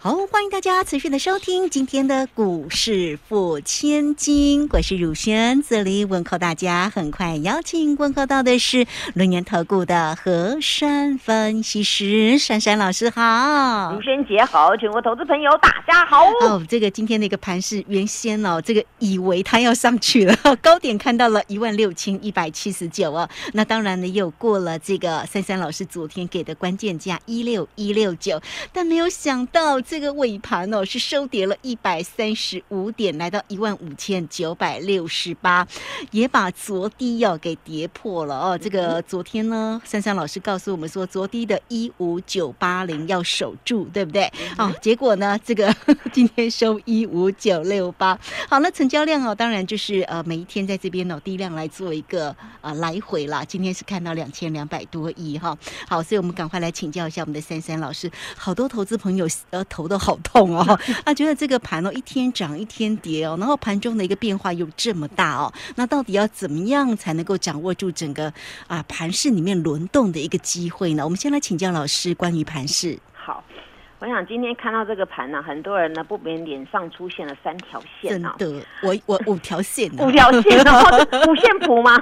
好，欢迎大家持续的收听今天的股市付千金，我是汝轩，这里问候大家。很快邀请问候到的是轮研投顾的何山分析师珊珊老师，好，汝轩姐好，全国投资朋友大家好。哦，这个今天的一个盘是原先哦，这个以为它要上去了，高点看到了一万六千一百七十九哦，那当然呢又过了这个珊珊老师昨天给的关键价一六一六九，但没有想到。这个尾盘哦是收跌了一百三十五点，来到一万五千九百六十八，也把昨低要给跌破了哦。这个昨天呢，珊珊老师告诉我们说，昨低的一五九八零要守住，对不对？哦，结果呢，这个 今天收一五九六八。好，那成交量哦，当然就是呃每一天在这边哦低量来做一个呃来回啦。今天是看到两千两百多亿哈。好，所以我们赶快来请教一下我们的珊珊老师，好多投资朋友呃。头都好痛哦，那 觉得这个盘哦一天涨一天跌哦，然后盘中的一个变化又这么大哦，那到底要怎么样才能够掌握住整个啊盘市里面轮动的一个机会呢？我们先来请教老师关于盘市。好，我想今天看到这个盘呢，很多人呢不免脸上出现了三条线啊，真的，我我五条线，五条线哦，五线谱吗？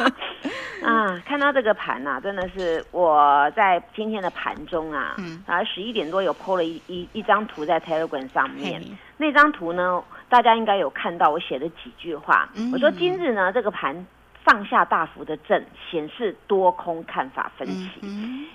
啊，看到这个盘呐，真的是我在今天的盘中啊，啊十一点多有 PO 了一一一张图在 Telegram 上面。那张图呢，大家应该有看到我写的几句话。我说今日呢，这个盘上下大幅的震，显示多空看法分歧。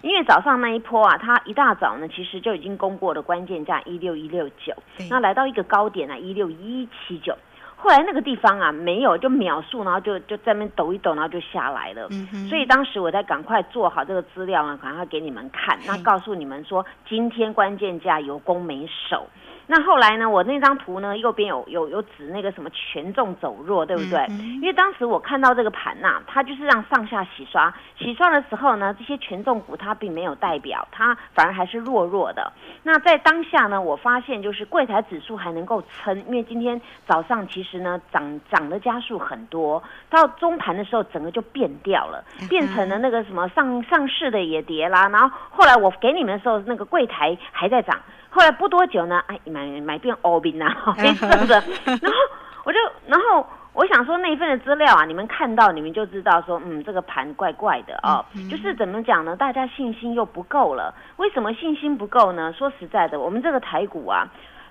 因为早上那一波啊，它一大早呢，其实就已经攻过了关键价一六一六九，那来到一个高点呢，一六一七九。后来那个地方啊没有就秒速，然后就就在那边抖一抖，然后就下来了。所以当时我在赶快做好这个资料啊，赶快给你们看，那告诉你们说今天关键价有攻没守。那后来呢？我那张图呢，右边有有有指那个什么权重走弱，对不对？因为当时我看到这个盘呐，它就是让上下洗刷，洗刷的时候呢，这些权重股它并没有代表，它反而还是弱弱的。那在当下呢，我发现就是柜台指数还能够撑，因为今天早上其实呢涨涨的加速很多，到中盘的时候整个就变掉了，变成了那个什么上上市的也跌啦。然后后来我给你们的时候，那个柜台还在涨。后来不多久呢，哎，买买变欧宾啊，黑色的。然后我就，然后我想说那一份的资料啊，你们看到你们就知道说，嗯，这个盘怪怪的哦。就是怎么讲呢？大家信心又不够了。为什么信心不够呢？说实在的，我们这个台股啊，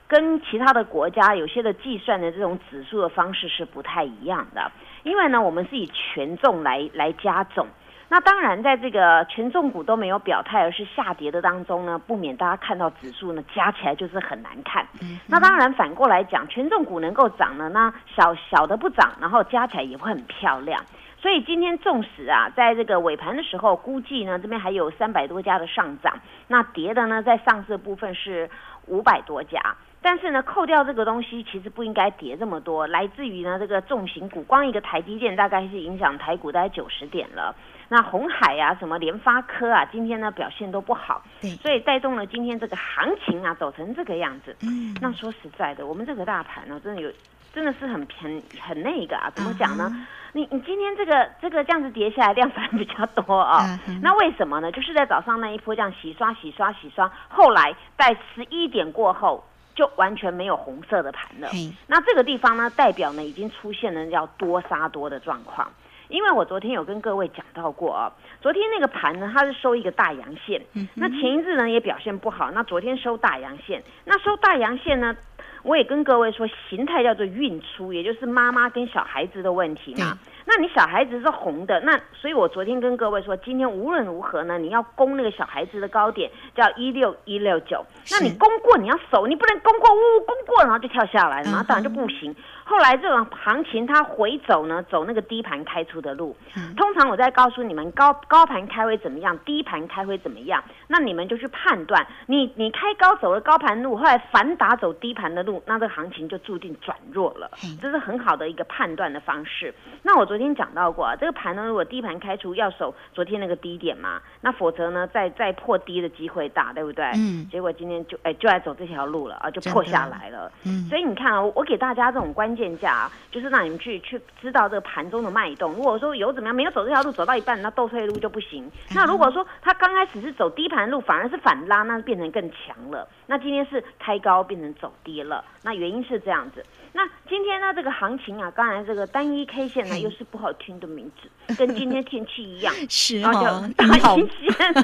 跟其他的国家有些的计算的这种指数的方式是不太一样的。因为呢，我们是以权重来来加总。那当然，在这个权重股都没有表态，而是下跌的当中呢，不免大家看到指数呢加起来就是很难看。那当然反过来讲，权重股能够涨呢，那小小的不涨，然后加起来也会很漂亮。所以今天纵使啊，在这个尾盘的时候，估计呢这边还有三百多家的上涨，那跌的呢在上市部分是五百多家。但是呢，扣掉这个东西，其实不应该跌这么多。来自于呢这个重型股，光一个台积电大概是影响台股大概九十点了。那红海啊，什么联发科啊，今天呢表现都不好，对，所以带动了今天这个行情啊，走成这个样子。嗯，那说实在的，我们这个大盘呢，真的有，真的是很很很那个啊，怎么讲呢？你你今天这个这个这样子叠下来，量反而比较多啊。那为什么呢？就是在早上那一波这样洗刷洗刷洗刷，后来在十一点过后。就完全没有红色的盘了。那这个地方呢，代表呢已经出现了要多杀多的状况。因为我昨天有跟各位讲到过啊，昨天那个盘呢，它是收一个大阳线。那前一日呢也表现不好，那昨天收大阳线，那收大阳线呢，我也跟各位说，形态叫做运出，也就是妈妈跟小孩子的问题嘛。那你小孩子是红的，那所以我昨天跟各位说，今天无论如何呢，你要攻那个小孩子的高点，叫一六一六九。那你攻过你要守，你不能攻过呜呜攻过然后就跳下来，那当然就不行。后来这种行情它回走呢，走那个低盘开出的路。通常我在告诉你们，高高盘开会怎么样，低盘开会怎么样，那你们就去判断。你你开高走了高盘路，后来反打走低盘的路，那这个行情就注定转弱了。这是很好的一个判断的方式。那我昨天。天讲到过，这个盘呢，如果低盘开出要守昨天那个低点嘛，那否则呢，再再破低的机会大，对不对？嗯。结果今天就哎就来走这条路了啊，就破下来了。嗯。所以你看啊，我给大家这种关键价，就是让你们去去知道这个盘中的脉动。如果说有怎么样没有走这条路，走到一半那倒退路就不行。那如果说他刚开始是走低盘路，反而是反拉，那变成更强了。那今天是开高变成走低了，那原因是这样子。那今天呢，这个行情啊，刚才这个单一 K 线呢，又是不好听的名字，跟今天天气一样，是哦，大阴线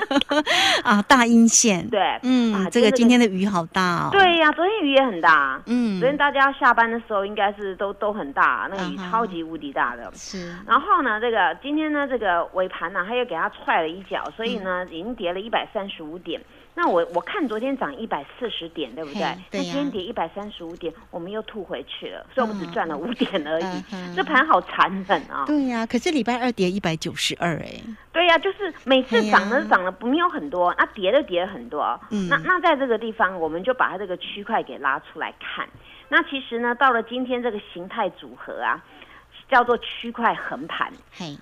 啊，大阴线，对，嗯，啊这个今天的雨好大哦，对呀，昨天雨也很大，嗯，昨天大家下班的时候应该是都都很大，那个雨超级无敌大的，是。然后呢，这个今天呢，这个尾盘呢，他又给他踹了一脚，所以呢，已经跌了一百三十五点。那我我看昨天涨一百四十点，对不对？那今天跌一百三十五点，我们又吐回去了，所以我们只赚了五点而已。这盘好残忍啊！对呀，可是礼拜二跌一百九十二，哎。对呀，就是每次涨的涨了不没有很多，那跌的跌了很多。嗯。那那在这个地方，我们就把它这个区块给拉出来看。那其实呢，到了今天这个形态组合啊。叫做区块横盘，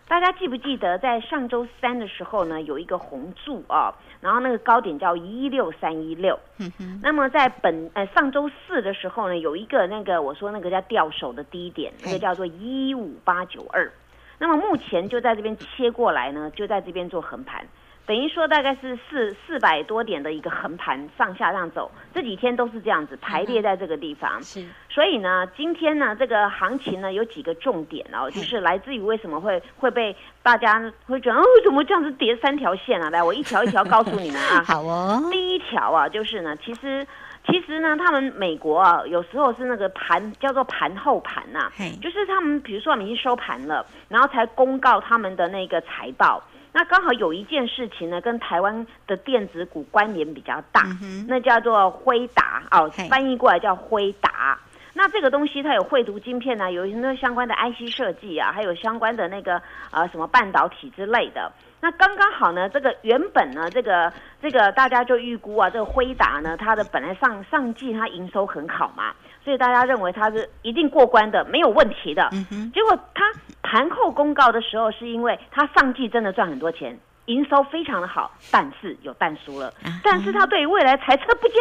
大家记不记得在上周三的时候呢，有一个红柱啊，然后那个高点叫一六三一六。嗯哼。那么在本呃上周四的时候呢，有一个那个我说那个叫掉手的低点，那个叫做一五八九二。那么目前就在这边切过来呢，就在这边做横盘。等于说大概是四四百多点的一个横盘上下上走，这几天都是这样子排列在这个地方。是，所以呢，今天呢，这个行情呢有几个重点哦，就是来自于为什么会会被大家会觉得哦，怎么这样子叠三条线啊？来，我一条一条告诉你们啊。好哦。第一条啊，就是呢，其实其实呢，他们美国啊，有时候是那个盘叫做盘后盘呐，就是他们比如说我们已经收盘了，然后才公告他们的那个财报。那刚好有一件事情呢，跟台湾的电子股关联比较大，那叫做辉达哦，翻译过来叫辉达。那这个东西它有绘图晶片呢，有那相关的 IC 设计啊，还有相关的那个呃什么半导体之类的。那刚刚好呢，这个原本呢，这个这个大家就预估啊，这个辉达呢，它的本来上上季它营收很好嘛。所以大家认为它是一定过关的，没有问题的。结果它盘后公告的时候，是因为它上季真的赚很多钱，营收非常的好，但是有淡输了。但是他对于未来财测不佳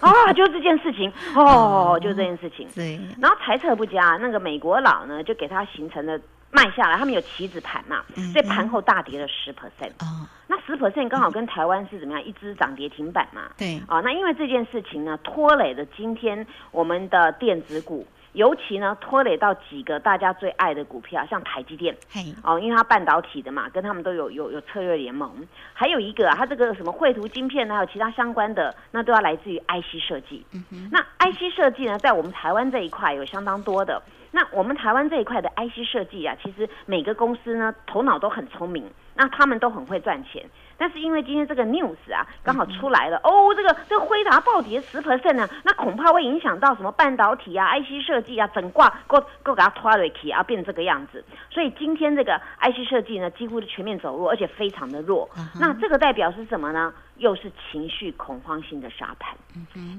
啊，就这件事情哦，就这件事情。对，然后财测不佳，那个美国佬呢，就给他形成了。卖下来，他们有棋子盘嘛，所以盘后大跌了十 percent。哦，那十 percent 刚好跟台湾是怎么样？一只涨跌停板嘛。对。哦，那因为这件事情呢，拖累了今天我们的电子股，尤其呢拖累到几个大家最爱的股票，像台积电。嘿。哦，因为它半导体的嘛，跟他们都有有有策略联盟。还有一个啊，它这个什么绘图晶片呢，还有其他相关的，那都要来自于 IC 设计。嗯哼。那 IC 设计呢，在我们台湾这一块有相当多的。那我们台湾这一块的 IC 设计啊，其实每个公司呢头脑都很聪明，那他们都很会赚钱。但是因为今天这个 news 啊刚好出来了，哦，这个这个辉达暴跌十 percent 呢，那恐怕会影响到什么半导体啊、IC 设计啊，整挂够够给它拖累起啊，变成这个样子。所以今天这个 IC 设计呢，几乎是全面走弱，而且非常的弱。那这个代表是什么呢？又是情绪恐慌性的沙盘，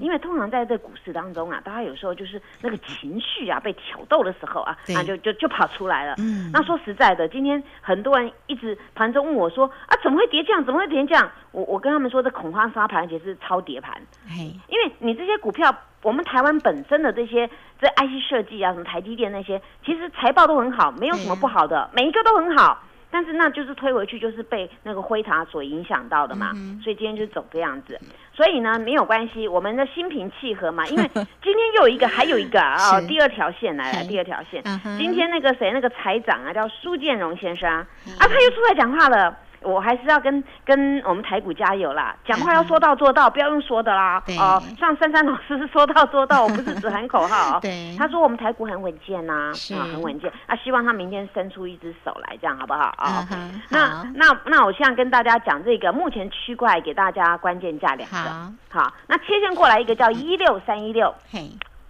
因为通常在这股市当中啊，大家有时候就是那个情绪啊被挑逗的时候啊，那就就就跑出来了。嗯那说实在的，今天很多人一直盘中问我说啊，怎么会跌这样？怎么会跌这样？我我跟他们说，这恐慌沙盘其实是超跌盘。因为你这些股票，我们台湾本身的这些这 IC 设计啊，什么台积电那些，其实财报都很好，没有什么不好的，每一个都很好。但是那就是推回去，就是被那个灰塔所影响到的嘛，所以今天就走这样子。所以呢，没有关系，我们的心平气和嘛。因为今天又有一个，还有一个啊，第二条线来了，第二条线。今天那个谁，那个财长啊，叫苏建荣先生啊，他又出来讲话了。我还是要跟跟我们台股加油啦！讲话要说到做到，不要用说的啦。哦，像珊珊老师是说到做到，我不是只喊口号。对，他说我们台股很稳健呐，啊，很稳健。啊，希望他明天伸出一只手来，这样好不好啊？那那那我现在跟大家讲这个，目前区块给大家关键价两个。好，那切线过来一个叫一六三一六，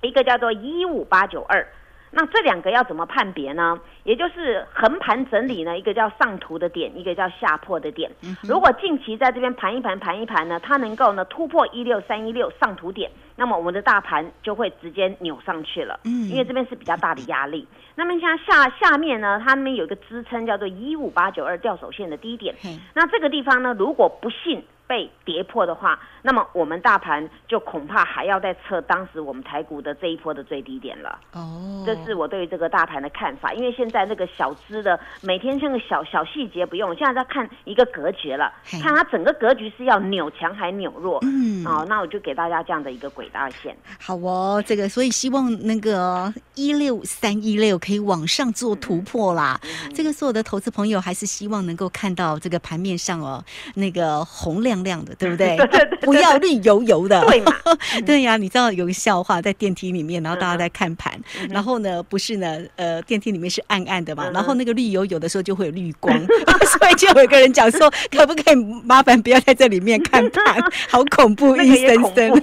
一个叫做一五八九二。那这两个要怎么判别呢？也就是横盘整理呢，一个叫上图的点，一个叫下破的点。如果近期在这边盘一盘盘一盘呢，它能够呢突破一六三一六上图点。那么我们的大盘就会直接扭上去了。嗯，因为这边是比较大的压力。那么像下下面呢，它那边有一个支撑叫做一五八九二吊手线的低点。那这个地方呢，如果不幸被跌破的话，那么我们大盘就恐怕还要再测当时我们台股的这一波的最低点了。哦，这是我对于这个大盘的看法。因为现在那个小资的每天像个小小细节不用，现在在看一个格局了，看它整个格局是要扭强还扭弱。嗯，哦，那我就给大家这样的一个轨道线。好哦，这个所以希望那个一六三一六可以往上做突破啦。这个所有的投资朋友还是希望能够看到这个盘面上哦那个红亮亮的，对不对？不要绿油油的。对嘛？对呀，你知道有个笑话，在电梯里面，然后大家在看盘，然后呢，不是呢，呃，电梯里面是暗暗的嘛，然后那个绿油油的时候就会有绿光，所以就有一个人讲说，可不可以麻烦不要在这里面看盘，好恐怖，阴森森。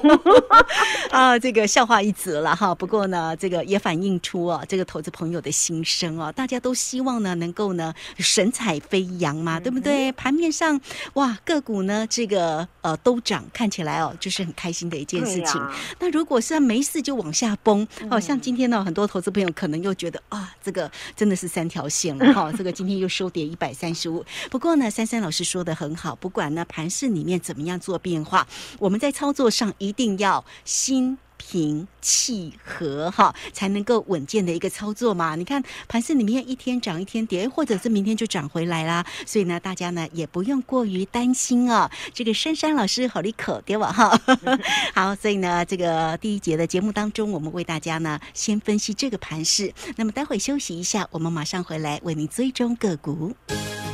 啊，这个笑话一则了哈。不过呢，这个也反映出啊，这个投资朋友的心声啊，大家都希望呢，能够呢神采飞扬嘛，对不对？盘面上哇，个股呢，这个呃都涨，看起来哦，就是很开心的一件事情。那如果是没事就往下崩，哦，像今天呢，很多投资朋友可能又觉得啊，这个真的是三条线了哈。这个今天又收跌一百三十五。不过呢，珊珊老师说的很好，不管呢盘市里面怎么样做变化，我们在操作上一定要心。平气和哈，才能够稳健的一个操作嘛。你看盘市里面一天涨一天跌，或者是明天就涨回来啦。所以呢，大家呢也不用过于担心哦。这个珊珊老师好利口对吧？哈，好，所以呢，这个第一节的节目当中，我们为大家呢先分析这个盘势。那么待会休息一下，我们马上回来为您追踪个股。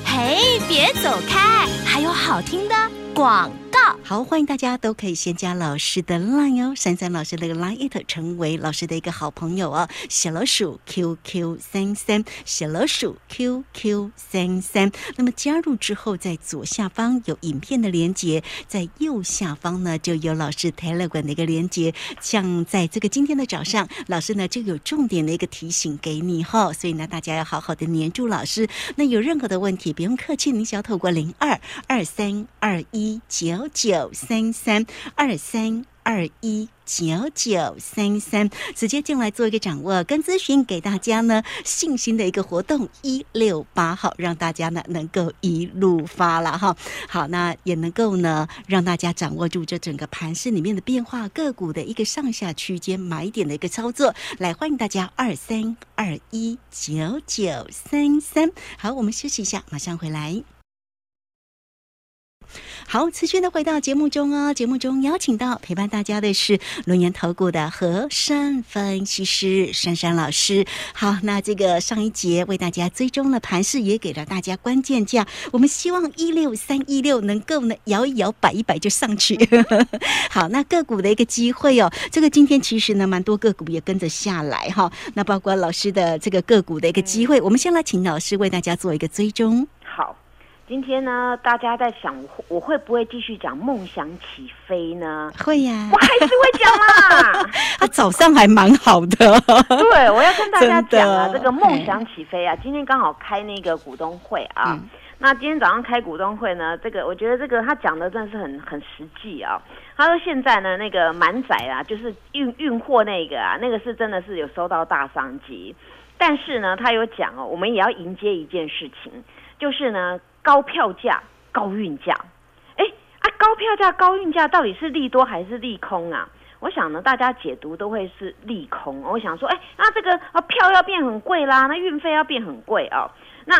嘿，别走开，还有好听的广告。好，欢迎大家都可以先加老师的 line 哦，珊珊老师那个 line it 成为老师的一个好朋友哦。小老鼠 QQ 三三，小老鼠 QQ 三三。那么加入之后，在左下方有影片的连接，在右下方呢就有老师 Telegram 的一个连接。像在这个今天的早上，老师呢就有重点的一个提醒给你哈，所以呢大家要好好的黏住老师。那有任何的问题，不用客气，你只要透过零二二三二一九。九三三二三二一九九三三，直接进来做一个掌握跟咨询，给大家呢信心的一个活动一六八号，让大家呢能够一路发了哈。好，那也能够呢让大家掌握住这整个盘市里面的变化，个股的一个上下区间买点的一个操作。来，欢迎大家二三二一九九三三。好，我们休息一下，马上回来。好，持续的回到节目中哦。节目中邀请到陪伴大家的是龙岩投顾的和山分析师珊珊老师。好，那这个上一节为大家追踪了盘势，也给了大家关键价。我们希望一六三一六能够呢摇一摇摆一摆就上去。好，那个股的一个机会哦，这个今天其实呢蛮多个股也跟着下来哈。那包括老师的这个个股的一个机会，我们先来请老师为大家做一个追踪。好。今天呢，大家在想我会不会继续讲梦想起飞呢？会呀，我还是会讲啦。他 早上还蛮好的。对，我要跟大家讲啊，这个梦想起飞啊，今天刚好开那个股东会啊。那今天早上开股东会呢，这个我觉得这个他讲的真的是很很实际啊。他说现在呢，那个满载啊，就是运运货那个啊，那个是真的是有收到大商机。但是呢，他有讲哦，我们也要迎接一件事情，就是呢。高票价、高运价，哎啊，高票价、高运价到底是利多还是利空啊？我想呢，大家解读都会是利空。我想说，哎，那这个啊票要变很贵啦，那运费要变很贵哦。那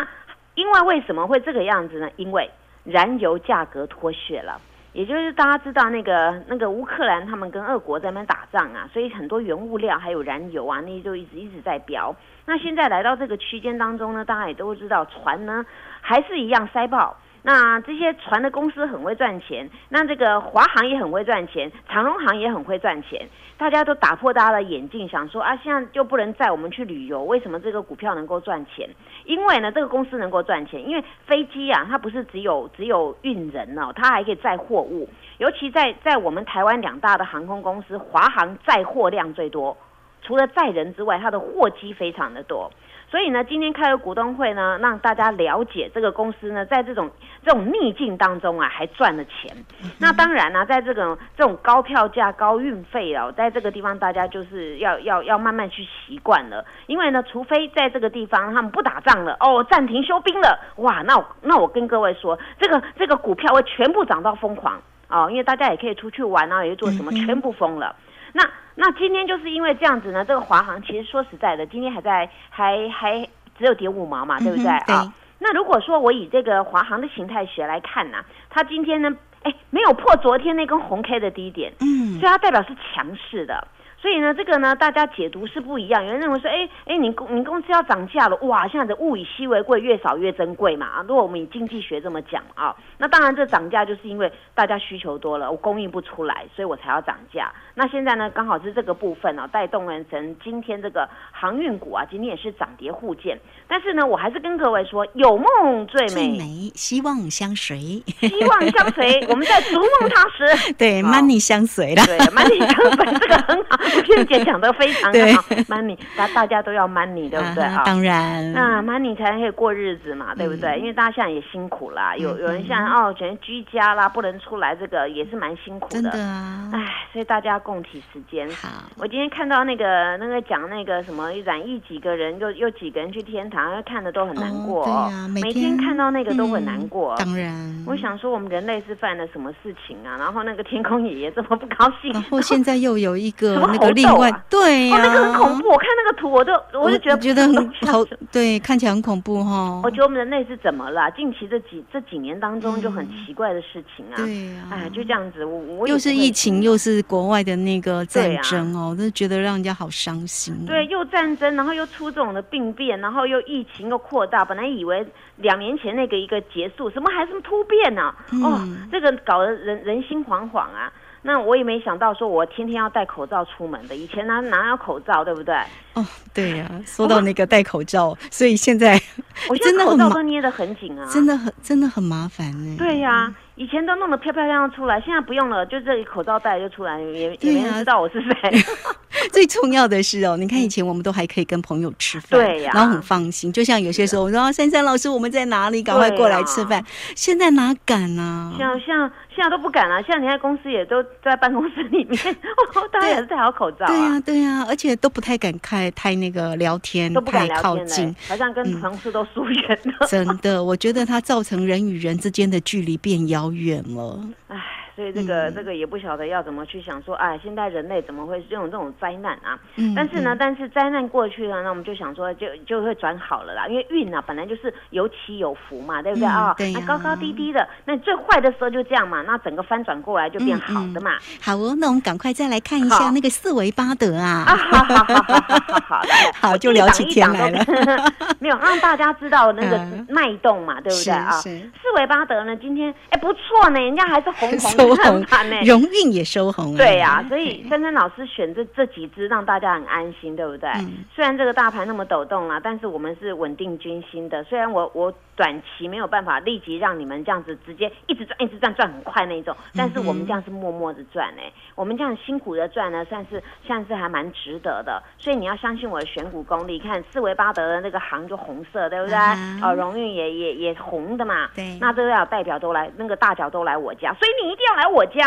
因为为什么会这个样子呢？因为燃油价格脱血了，也就是大家知道那个那个乌克兰他们跟俄国在那边打仗啊，所以很多原物料还有燃油啊，那些就一直一直在飙。那现在来到这个区间当中呢，大家也都知道船呢。还是一样塞爆，那这些船的公司很会赚钱，那这个华航也很会赚钱，长荣航也很会赚钱，大家都打破大家的眼镜，想说啊，现在就不能载我们去旅游？为什么这个股票能够赚钱？因为呢，这个公司能够赚钱，因为飞机啊，它不是只有只有运人哦，它还可以载货物，尤其在在我们台湾两大的航空公司，华航载货量最多，除了载人之外，它的货机非常的多。所以呢，今天开个股东会呢，让大家了解这个公司呢，在这种这种逆境当中啊，还赚了钱。那当然呢，在这种这种高票价、高运费哦，在这个地方大家就是要要要慢慢去习惯了。因为呢，除非在这个地方他们不打仗了，哦，暂停休兵了，哇，那我那我跟各位说，这个这个股票会全部涨到疯狂哦，因为大家也可以出去玩啊，也做什么，全部疯了。那那今天就是因为这样子呢，这个华航其实说实在的，今天还在还还只有跌五毛嘛，对不对啊？那如果说我以这个华航的形态学来看呢，它今天呢，哎，没有破昨天那根红 K 的低点，嗯，所以它代表是强势的。所以呢，这个呢，大家解读是不一样。有人认为说，哎哎，你公你公司要涨价了，哇，现在的物以稀为贵，越少越珍贵嘛啊。如果我们以经济学这么讲啊，那当然这涨价就是因为大家需求多了，我供应不出来，所以我才要涨价。那现在呢，刚好是这个部分呢，带动了成今天这个航运股啊，今天也是涨跌互见。但是呢，我还是跟各位说，有梦最美，希望相随，希望相随，我们在逐梦踏实，对，money 相随了，对，money 相随，这个很好。倩姐讲的非常好，money，大大家都要 money，对不对啊？当然，那 money 才可以过日子嘛，对不对？因为大家现在也辛苦啦，有有人现在哦，全居家啦，不能出来，这个也是蛮辛苦的。真的啊，哎，所以大家共体时间。好，我今天看到那个那个讲那个什么染疫几个人，又又几个人去天堂，看的都很难过。对啊，每天看到那个都很难过。当然，我想说我们人类是犯了什么事情啊？然后那个天空爷爷这么不高兴。然后现在又有一个 那个。另外，对呀，那个很恐怖。我看那个图，我都我就觉得觉得很好，对，看起来很恐怖哈。我觉得我们人类是怎么了？近期这几这几年当中就很奇怪的事情啊。对呀，哎，就这样子，我我又是疫情，又是国外的那个战争哦，都觉得让人家好伤心。对，又战争，然后又出这种的病变，然后又疫情又扩大。本来以为两年前那个一个结束，什么还是突变呢？哦，这个搞得人人心惶惶啊。那我也没想到，说我天天要戴口罩出门的。以前哪哪有口罩，对不对？哦，对呀。说到那个戴口罩，所以现在 我现在口罩都捏得很紧啊，真的很真的很麻烦呢。对呀。以前都弄得漂漂亮亮出来，现在不用了，就这里口罩戴就出来，也也没人知道我是谁。最重要的是哦，你看以前我们都还可以跟朋友吃饭，对呀，然后很放心。就像有些时候我说珊珊老师我们在哪里，赶快过来吃饭。现在哪敢呢？像像现在都不敢了。现在你在公司也都在办公室里面，大家也是戴好口罩。对呀对呀，而且都不太敢开太那个聊天，都不敢靠近，好像跟同事都疏远了。真的，我觉得它造成人与人之间的距离变遥。远了，唉，所以这个这个也不晓得要怎么去想说，哎，现在人类怎么会这种这种灾难啊？嗯，但是呢，但是灾难过去了，那我们就想说，就就会转好了啦。因为运啊，本来就是有起有伏嘛，对不对啊？对那高高低低的，那最坏的时候就这样嘛，那整个翻转过来就变好的嘛。好哦，那我们赶快再来看一下那个四维巴德啊。好好好好好好，好 就聊起天来了。没有让大家知道那个脉动嘛，对不对啊？四维巴德呢，今天哎不错呢，人家还是红红 的盘呢，荣运也收红。对呀，所以珊珊老师选这这几只让大家很安心，对不对？虽然这个大盘那么抖动啊，但是我们是稳定军心的。虽然我我短期没有办法立即让你们这样子直接一直赚一直赚赚很快那种，但是我们这样是默默的赚哎，我们这样辛苦的赚呢，算是算是还蛮值得的。所以你要相信我的选股功力，看四维巴德的那个行就红色，对不对？啊，荣誉也也也红的嘛。对，那都要代表都来，那个大脚都来我家，所以你一定要来我家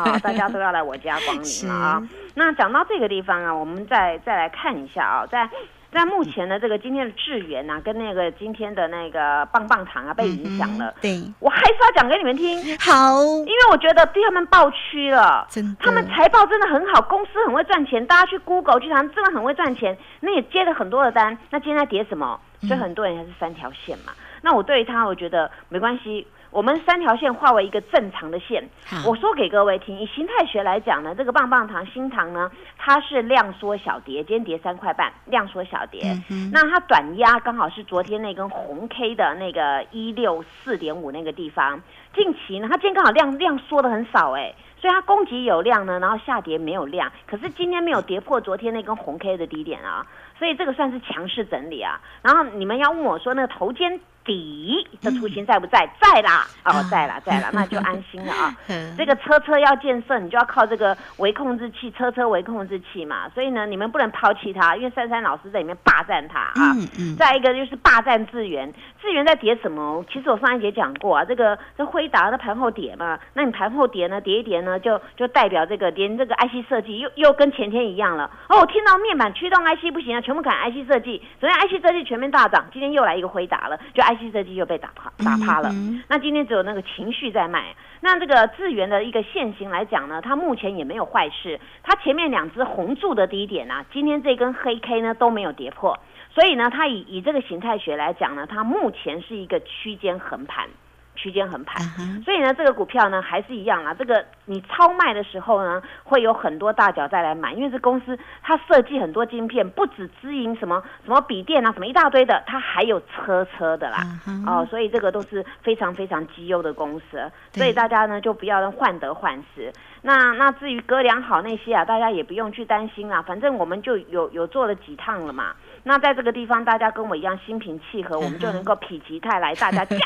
啊！大家都要来我家光临啊！那讲到这个地方啊，我们再再来看一下啊，在在目前呢这个今天的智源啊，跟那个今天的那个棒棒糖啊被影响了。对，我还是要讲给你们听。好，因为我觉得对他们爆区了，真的，他们财报真的很好，公司很会赚钱，大家去 Google 去谈，真的很会赚钱，那也接了很多的单。那今天在跌什么？所以很多人还是三条线嘛。那我对他，我觉得没关系。我们三条线化为一个正常的线。我说给各位听，以形态学来讲呢，这个棒棒糖、新糖呢，它是量缩小跌，今天跌三块半，量缩小跌。那它短压刚好是昨天那根红 K 的那个一六四点五那个地方。近期呢，它今天刚好量量缩的很少哎，所以它供给有量呢，然后下跌没有量。可是今天没有跌破昨天那根红 K 的低点啊，所以这个算是强势整理啊。然后你们要问我说，那个头肩。底，的雏形在不在？在啦，哦，在啦，在啦，那就安心了啊。这个车车要建设，你就要靠这个微控制器，车车微控制器嘛。所以呢，你们不能抛弃它，因为珊珊老师在里面霸占它啊。再一个就是霸占资源，资源在跌什么？其实我上一节讲过啊，这个这辉达的盘后跌嘛，那你盘后跌呢，跌一跌呢，就就代表这个连这个 IC 设计又又跟前天一样了。哦，我听到面板驱动 IC 不行啊，全部砍 IC 设计。昨天 IC 设计全面大涨，今天又来一个辉达了，就 IC 设计又被打趴打趴了。那今天只有那个情绪在卖。那这个智源的一个现形来讲呢，它目前也没有坏事。它前面两只红柱的低点啊，今天这根黑 K 呢都没有跌破，所以呢，它以以这个形态学来讲呢，它目前是一个区间横盘。区间横盘，所以呢，这个股票呢还是一样啦。这个你超卖的时候呢，会有很多大脚再来买，因为这公司它设计很多晶片，不止支营什么什么笔电啊，什么一大堆的，它还有车车的啦。哦，所以这个都是非常非常绩优的公司，所以大家呢就不要患得患失。那那至于哥良好那些啊，大家也不用去担心啦，反正我们就有有做了几趟了嘛。那在这个地方，大家跟我一样心平气和，我们就能够否极泰来，大家加油！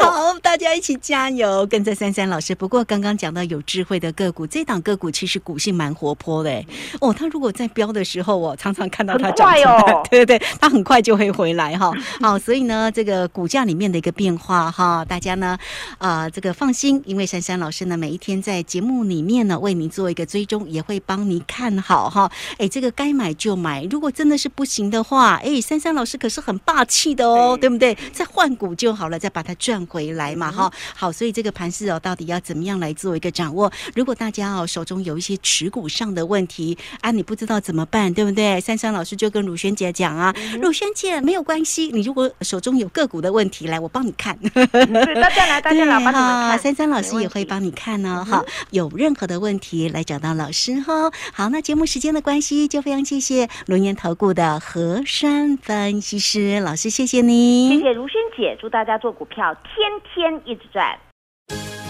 好，大家一起加油，跟着珊珊老师。不过刚刚讲到有智慧的个股，这档个股其实股性蛮活泼的哦。它如果在飙的时候，我常常看到它涨哦，对 对对，它很快就会回来哈。好，所以呢，这个股价里面的一个变化哈，大家呢啊这个放心，因为珊珊老师呢每一天在节目里面呢为您做一个追踪，也会帮您看好哈。哎，这个该买就买，如果真的是不行的。话哎，珊珊老师可是很霸气的哦，对不对？再换股就好了，再把它赚回来嘛，哈。好，所以这个盘势哦，到底要怎么样来做一个掌握？如果大家哦手中有一些持股上的问题啊，你不知道怎么办，对不对？珊珊老师就跟鲁轩姐讲啊，鲁轩姐没有关系，你如果手中有个股的问题，来我帮你看。对，大家来，大家来，帮你看。珊珊老师也会帮你看呢，哈。有任何的问题来找到老师哈。好，那节目时间的关系，就非常谢谢龙岩投顾的何。和山分析师老师，谢谢你，谢谢如萱姐，祝大家做股票天天一直赚。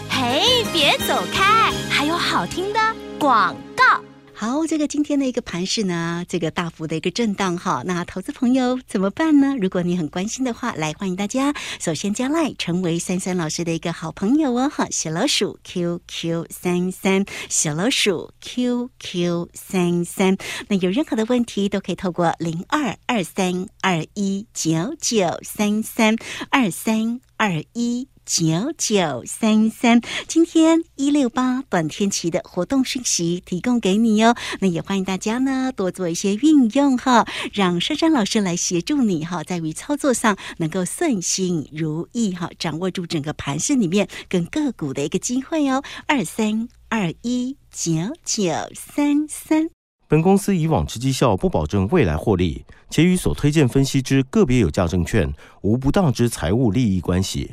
嘿，别走开，还有好听的广告。好，这个今天的一个盘势呢，这个大幅的一个震荡哈，那投资朋友怎么办呢？如果你很关心的话，来欢迎大家首先加来成为三三老师的一个好朋友哦哈，小老鼠 QQ 三三，小老鼠 QQ 三三，那有任何的问题都可以透过零二二三二一九九三三二三二一。九九三三，今天一六八短天期的活动讯息提供给你哦。那也欢迎大家呢多做一些运用哈，让珊珊老师来协助你哈，在于操作上能够顺心如意哈，掌握住整个盘势里面跟个股的一个机会哦。二三二一九九三三。本公司以往之绩效不保证未来获利，且与所推荐分析之个别有价证券无不当之财务利益关系。